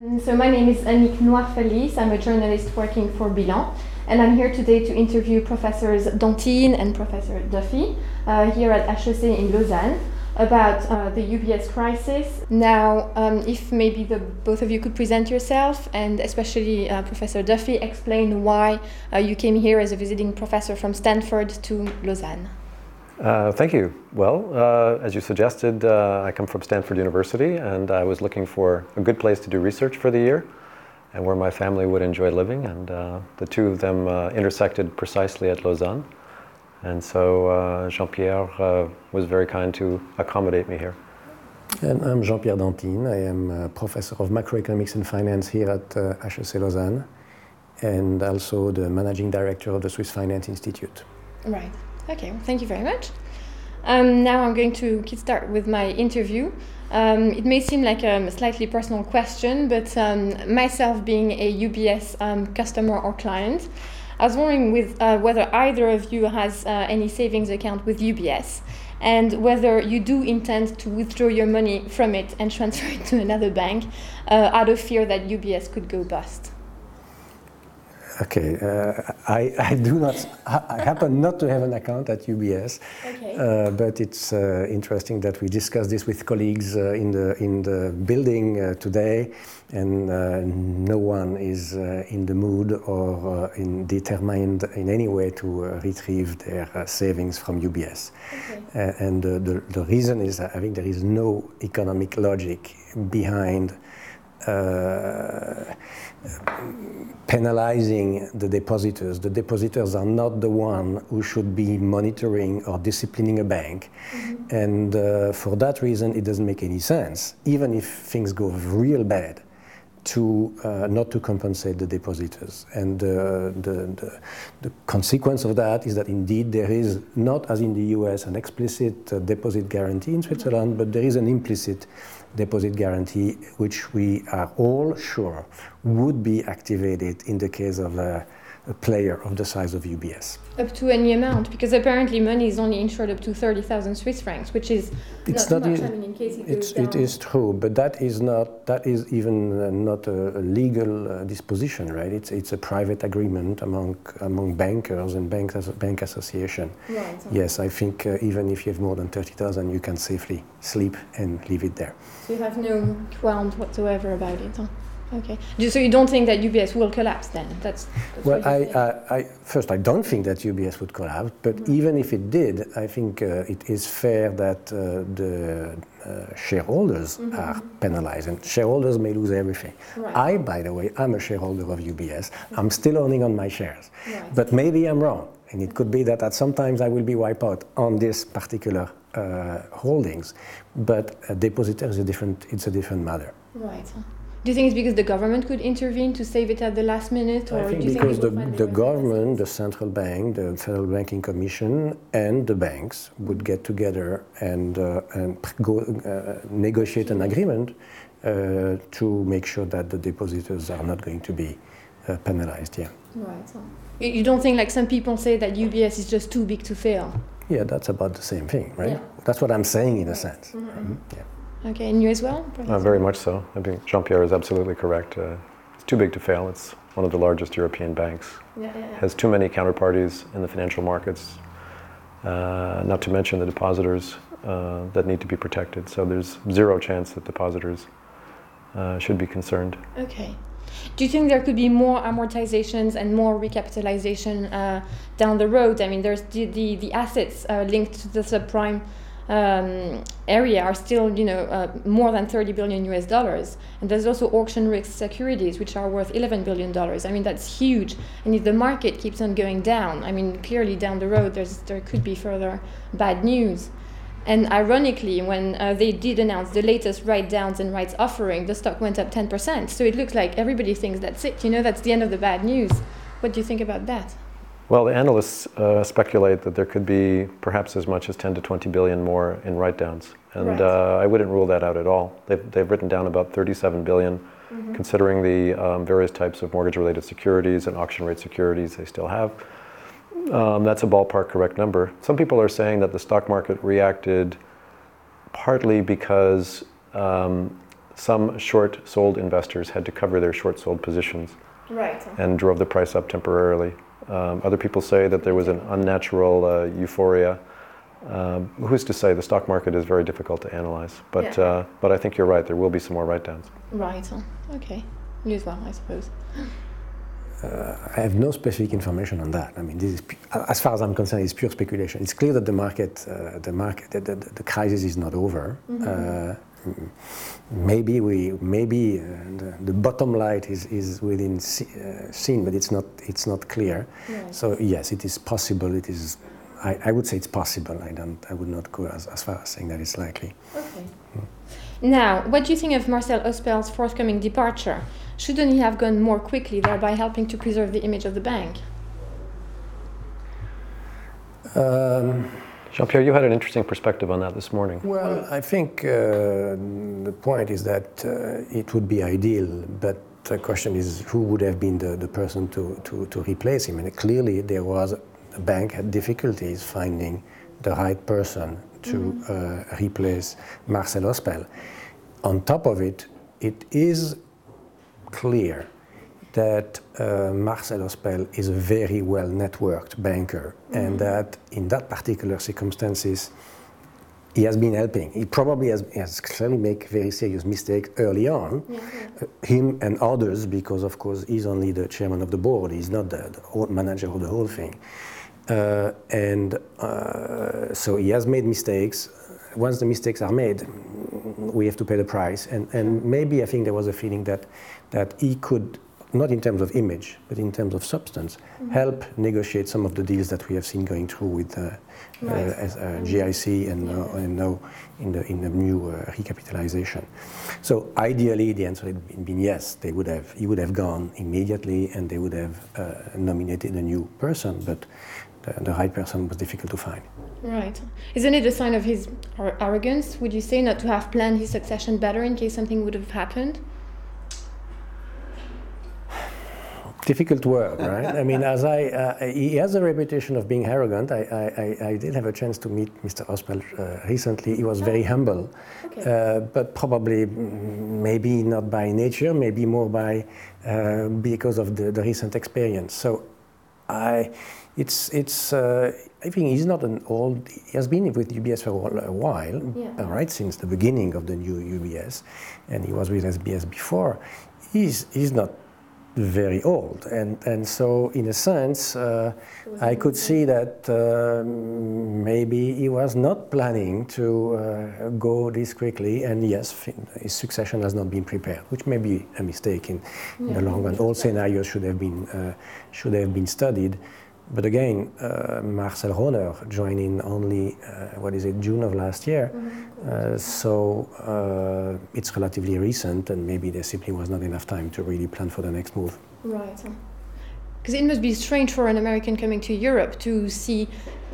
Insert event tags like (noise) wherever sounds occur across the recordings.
So my name is Annick Noir-Fellis. I'm a journalist working for Bilan, and I'm here today to interview Professors Danthine and Professor Duffie uh, here at HEC in Lausanne about uh, the UBS crisis. Now, um, if maybe the both of you could present yourself, and especially uh, Professor Duffie, explain why uh, you came here as a visiting professor from Stanford to Lausanne. Uh, thank you. Well, uh, as you suggested, uh, I come from Stanford University and I was looking for a good place to do research for the year and where my family would enjoy living. And uh, the two of them uh, intersected precisely at Lausanne. And so uh, Jean Pierre was very kind to accommodate me here. And I'm Jean Pierre Danthine. I am a professor of macroeconomics and finance here at HEC Lausanne and also the managing director of the Swiss Finance Institute. Right. Okay, well, thank you very much. Um, now I'm going to start with my interview. Um, it may seem like a slightly personal question, but um, myself being a UBS um, customer or client, I was wondering with, uh, whether either of you has uh, any savings account with UBS and whether you do intend to withdraw your money from it and (laughs) transfer it to another bank uh, out of fear that UBS could go bust. Okay, uh, I, I do not, I happen not to have an account at UBS, okay. uh, but it's uh, interesting that we discuss this with colleagues uh, in, the, in the building uh, today, and uh, no one is in the mood or in determined in any way to retrieve their savings from UBS. Okay. and the, the reason is that I think there is no economic logic behind uh, penalizing the depositors. The depositors are not the one who should be monitoring or disciplining a bank. Mm-hmm. And uh, for that reason, it doesn't make any sense, even if things go real bad, to uh, not to compensate the depositors. And uh, the, the, the, consequence of that is that indeed there is not, as in the US, an explicit uh, deposit guarantee in Switzerland, mm-hmm. but there is an implicit deposit guarantee, which we are all sure would be activated in the case of a, a, player of the size of UBS. Up to any amount, because apparently money is only insured up to 30,000 Swiss francs, which is it's not, not much. I mean, in case it it's, It is true, but that is not, that is even uh, not a, legal uh, disposition, right? It's, it's a private agreement among, among bankers and bank, as bank association. Right. Yes, I think uh, even if you have more than 30,000, you can safely sleep and leave it there. So you have no qualms whatsoever about it, huh? Okay. So you don't think that UBS will collapse then? That's, that's well, I, I, I, first I don't think that UBS would collapse, but mm-hmm. even if it did, I think uh, it is fair that uh, the uh, shareholders mm-hmm. are penalized, and shareholders may lose everything. Right. I, by the way, I'm a shareholder of UBS. I'm still owning on my shares, right. but maybe I'm wrong, and it could be that at some times I will be wiped out on this particular uh, holdings, but a depositor is a different. It's a different matter. Right. Do you think it's because the government could intervene to save it at the last minute, or I think because think the, the government, the central bank, the Federal Banking Commission, and the banks would get together and uh, and go uh, negotiate an agreement uh, to make sure that the depositors are not going to be uh, penalized. Yeah. Right. You don't think like some people say that UBS is just too big to fail? Yeah, that's about the same thing, right? Yeah. That's what I'm saying in a sense. Mm-hmm. Mm-hmm. Yeah. Okay, and you as well? Uh, very much so. I think Jean Pierre is absolutely correct. Uh, it's too big to fail. It's one of the largest European banks. Yeah, yeah, yeah. Has too many counterparties in the financial markets, uh, not to mention the depositors uh, that need to be protected. So there's zero chance that depositors uh, should be concerned. Okay. Do you think there could be more amortizations and more recapitalization uh, down the road? I mean, there's the, the, the assets linked to the subprime um, area are still, you know, uh, more than 30 billion US dollars. And there's also auction rate securities, which are worth 11 billion dollars. I mean, that's huge. And if the market keeps on going down, I mean, clearly down the road, there's there could be further bad news. And ironically, when uh, they did announce the latest write downs and rights offering, the stock went up 10%. So it looks like everybody thinks that's it. You know, that's the end of the bad news. What do you think about that? Well, the analysts uh, speculate that there could be perhaps as much as 10 to 20 billion more in write-downs, and right. uh, I wouldn't rule that out at all. They've, they've written down about 37 billion, mm-hmm. considering the um, various types of mortgage-related securities and auction-rate securities they still have. Um, that's a ballpark correct number. Some people are saying that the stock market reacted partly because um, some short sold investors had to cover their short sold positions right. and drove the price up temporarily. Um, other people say that there was an unnatural uh, euphoria. Um, who's to say? The stock market is very difficult to analyze. But, Yeah. uh, but I think you're right, there will be some more write downs. Right. Okay. News well, I suppose. I have no specific information on that. I mean, this is, as far as I'm concerned, it's pure speculation. It's clear that the market, uh, the market, the, the, the crisis is not over. Uh, m- maybe we, maybe uh, the, the bottom light is, is within se- uh, seen, but it's not, it's not clear. So yes, it is possible. It is. I, I would say it's possible. I don't. I would not go as, as far as saying that it's likely. Okay. Now, what do you think of Marcel Ospel's forthcoming departure? Shouldn't he have gone more quickly, thereby helping to preserve the image of the bank? Um, Jean Pierre, you had an interesting perspective on that this morning. Well, I think uh, the point is that uh, it would be ideal, but the question is who would have been the, the person to, to, to replace him? And clearly, there was the bank had difficulties finding the right person to uh, replace Marcel Ospel. On top of it, it is clear that uh, Marcel Ospel is a very well networked banker, and that in that particular circumstances, he has been helping. He probably has, has clearly made very serious mistakes early on, uh, him and others, because of course he's only the chairman of the board. He's not the, the manager of the whole thing. Uh, and uh, so he has made mistakes. Once the mistakes are made, we have to pay the price. And, and maybe I think there was a feeling that, that he could, not in terms of image, but in terms of substance, help negotiate some of the deals that we have seen going through with uh, uh, as, uh, GIC and, uh, and now in the, in the new uh, recapitalization. So ideally, the answer had been, been yes. They would have, he would have gone immediately, and they would have uh, nominated a new person. But the, the right person was difficult to find. Right. Isn't it a sign of his arrogance, would you say, not to have planned his succession better in case something would have happened? Difficult word, right? I mean, as I, uh, he has a reputation of being arrogant. I, I, I- did have a chance to meet Mr. Ospel uh, recently. He was very humble, Okay. uh, but probably maybe not by nature, maybe more by uh, because of the, the recent experience. So, I, it's, it's. Uh, I think he's not an old. He has been with UBS for a while- Yeah. right since the beginning of the new UBS, and he was with SBS before. He's, he's not very old. And, and so, in a sense, uh, I could see that uh, maybe he was not planning to uh, go this quickly. And yes, his succession has not been prepared, which may be a mistake in, in the long run. All scenarios should have been, uh, should have been studied. But again, uh, Marcel Rohner joined in only, uh, what is it, June of last year. Uh, so uh, it's relatively recent, and maybe there simply was not enough time to really plan for the next move. Right. Because it must be strange for an American coming to Europe to see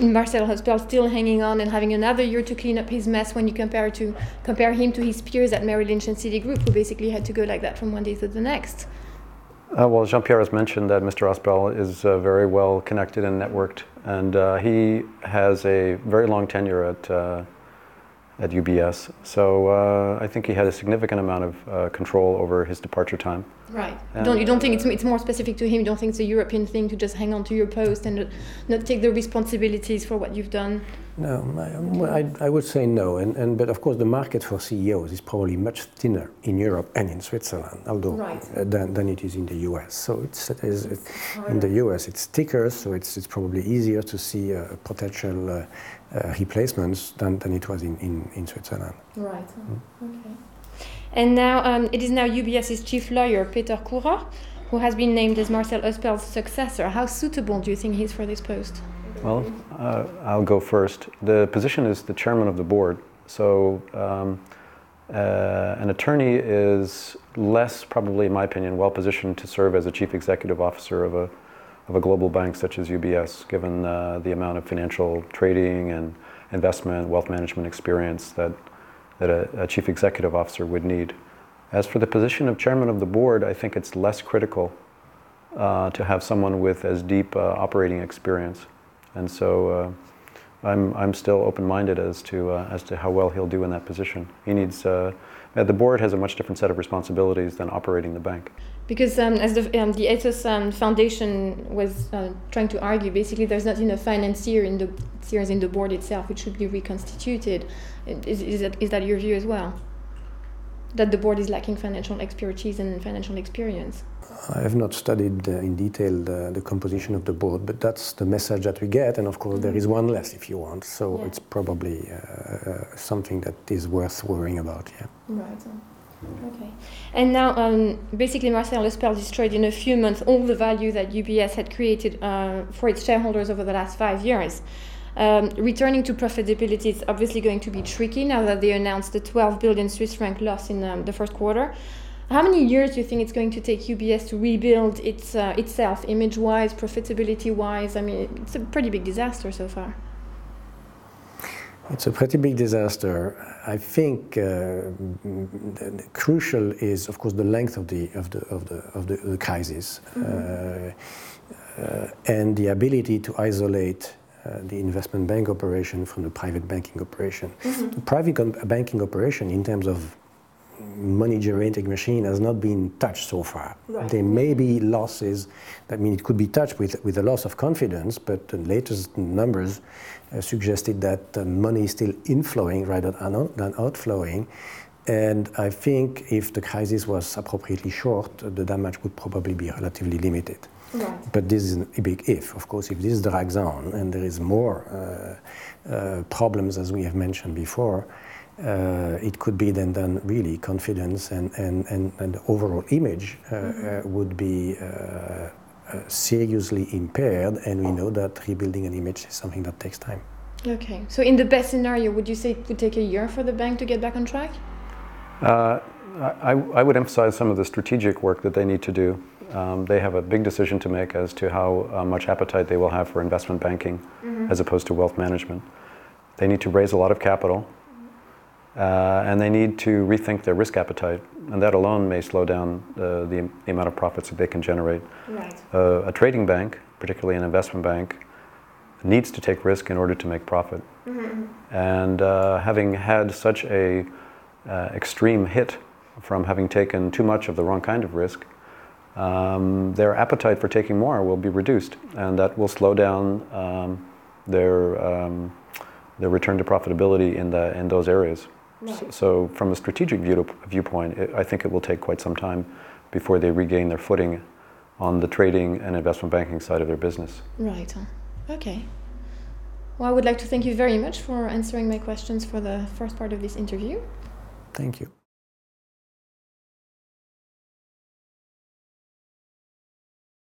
Marcel Ospel still hanging on and having another year to clean up his mess when you compare to compare him to his peers at Merrill Lynch and Citigroup, who basically had to go like that from one day to the next. Uh, well, Jean Pierre has mentioned that Mr. Ospel is uh, very well connected and networked, and uh, he has a very long tenure at, uh, at UBS. So uh, I think he had a significant amount of uh, control over his departure time. Right. And, don't you don't think it's it's more specific to him? You don't think it's a European thing to just hang on to your post and not take the responsibilities for what you've done? No, I, I, I would say no. And, and, but of course, the market for CEOs is probably much thinner in Europe and in Switzerland, although Right. uh, than, than it is in the US. So it's, it is, it, in the US, it's thicker, so it's, it's probably easier to see uh, potential uh, uh, replacements than, than it was in, in, in Switzerland. Right. Okay. And now um, it is now UBS's chief lawyer, Peter Kurer, who has been named as Marcel Ospel's successor. How suitable do you think he is for this post? Well, uh, I'll go first. The position is the chairman of the board. So um, uh, an attorney is less, probably in my opinion, well positioned to serve as a chief executive officer of a, of a global bank such as UBS, given uh, the amount of financial trading and investment, wealth management experience that, that a, a chief executive officer would need. As for the position of chairman of the board, I think it's less critical uh, to have someone with as deep uh, operating experience. And so uh, I'm, I'm still open-minded as to, uh, as to how well he'll do in that position. He needs Uh, the board has a much different set of responsibilities than operating the bank. Because um, as the, um, the Ethos um, Foundation was uh, trying to argue, basically there's not enough financier in the in the board itself, which should be reconstituted. Is, is, that, is that your view as well? That the board is lacking financial expertise and financial experience? I have not studied uh, in detail the, the, composition of the board, but that's the message that we get. And of course, there is one less if you want. So yeah. it's probably uh, uh, something that is worth worrying about. Yeah. Right. Okay. And now, um, basically, Marcel Ospel destroyed in a few months all the value that UBS had created uh, for its shareholders over the last five years. Um, returning to profitability is obviously going to be tricky now that they announced the 12 billion Swiss franc loss in um, the first quarter. How many years do you think it's going to take UBS to rebuild its uh, itself, image-wise, profitability-wise? I mean, it's a pretty big disaster so far. It's a pretty big disaster. I think uh, crucial is, of course, the length of the of the of the of the, the crisis mm-hmm. uh, uh, and the ability to isolate uh, the investment bank operation from the private banking operation. Mm-hmm. The private banking operation, in terms of money generating machine has not been touched so far. Right. There may be losses, I mean, it could be touched with, with a loss of confidence, but the latest numbers uh, suggested that uh, money is still inflowing rather than outflowing. And I think if the crisis was appropriately short, the damage would probably be relatively limited. Right. But this is a big if. Of course, if this drags on and there is more uh, uh, problems, as we have mentioned before, uh, it could be then done really confidence and, and, and, and the overall image uh, mm-hmm. uh, would be uh, uh, seriously impaired and we know that rebuilding an image is something that takes time. Okay, so in the best scenario, would you say it would take a year for the bank to get back on track? Uh, I, I would emphasize some of the strategic work that they need to do. Um, they have a big decision to make as to how much appetite they will have for investment banking mm-hmm. as opposed to wealth management. They need to raise a lot of capital uh, and they need to rethink their risk appetite, and that alone may slow down uh, the, the, amount of profits that they can generate. Right. Uh, a trading bank, particularly an investment bank, needs to take risk in order to make profit. Mm-hmm. And uh, having had such a uh, extreme hit from having taken too much of the wrong kind of risk, um, their appetite for taking more will be reduced, and that will slow down um, their um, their return to profitability in the in those areas. Right. So, from a strategic view, viewpoint, it, I think it will take quite some time before they regain their footing on the trading and investment banking side of their business. Right. Okay. Well, I would like to thank you very much for answering my questions for the first part of this interview. Thank you.